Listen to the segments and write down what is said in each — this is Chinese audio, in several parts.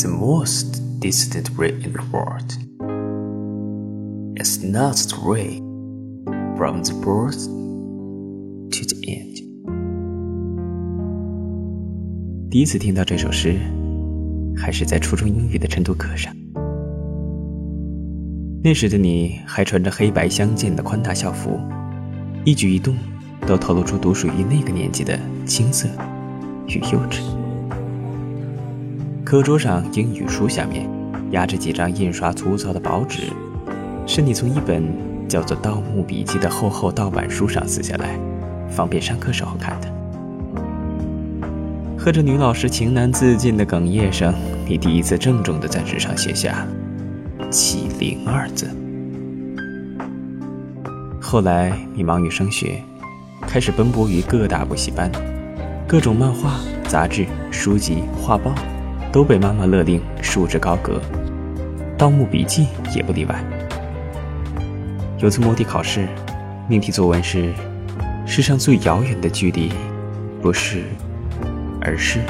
the most distant ray in the world. It's not the ray from the birth to the end. 第一次听到这首诗，还是在初中英语的晨读课上。那时的你还穿着黑白相间的宽大校服，一举一动都透露出独属于那个年纪的青涩与幼稚。课桌上英语书下面压着几张印刷粗糙的薄纸，是你从一本叫做《盗墓笔记》的厚厚盗版书上撕下来，方便上课时候看的。和着女老师情难自禁的哽咽声，你第一次郑重地在纸上写下“启灵”二字。后来你忙于升学，开始奔波于各大补习班，各种漫画、杂志、书籍、画报。都被妈妈勒令束之高阁，《盗墓笔记》也不例外。有次摸底考试，命题作文是“世上最遥远的距离，不是，而是”，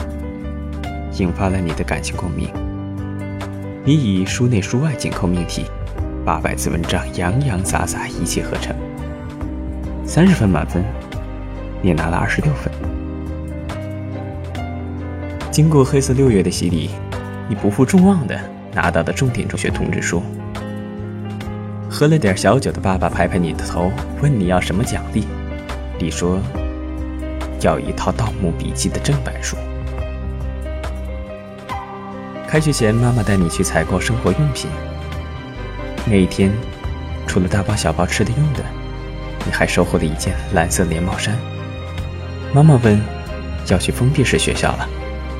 引发了你的感情共鸣。你以书内书外紧扣命题，八百字文章洋洋洒洒一气呵成，三十分满分，你拿了二十六分。经过黑色六月的洗礼，你不负众望的拿到了重点中学通知书。喝了点小酒的爸爸拍拍你的头，问你要什么奖励。你说要一套《盗墓笔记》的正版书。开学前，妈妈带你去采购生活用品。那一天，除了大包小包吃的用的，你还收获了一件蓝色连帽衫。妈妈问：“要去封闭式学校了？”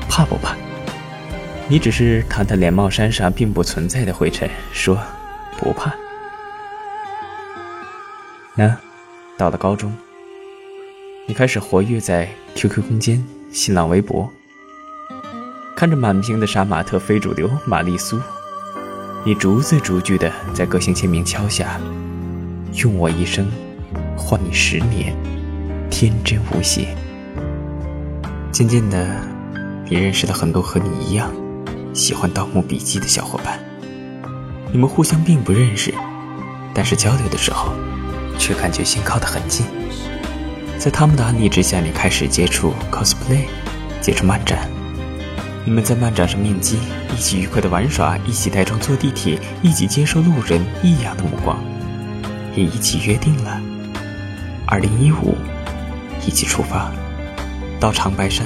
怕不怕？你只是弹弹连帽衫上并不存在的灰尘，说不怕。那到了高中，你开始活跃在 QQ 空间、新浪微博，看着满屏的杀马特非主流玛丽苏，你逐字逐句的在个性签名敲下：“用我一生换你十年，天真无邪。”渐渐的。也认识了很多和你一样喜欢《盗墓笔记》的小伙伴，你们互相并不认识，但是交流的时候却感觉心靠得很近。在他们的安利之下，你开始接触 cosplay，接触漫展。你们在漫展上面基，一起愉快的玩耍，一起带妆坐地铁，一起接受路人异样的目光，也一起约定了2015一起出发到长白山。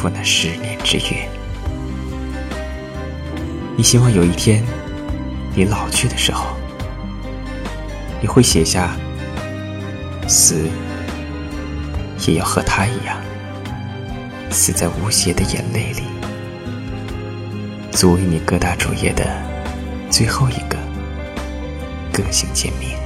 赴那十年之约，你希望有一天，你老去的时候，你会写下“死也要和他一样，死在无邪的眼泪里”，作为你各大主页的最后一个个性签名。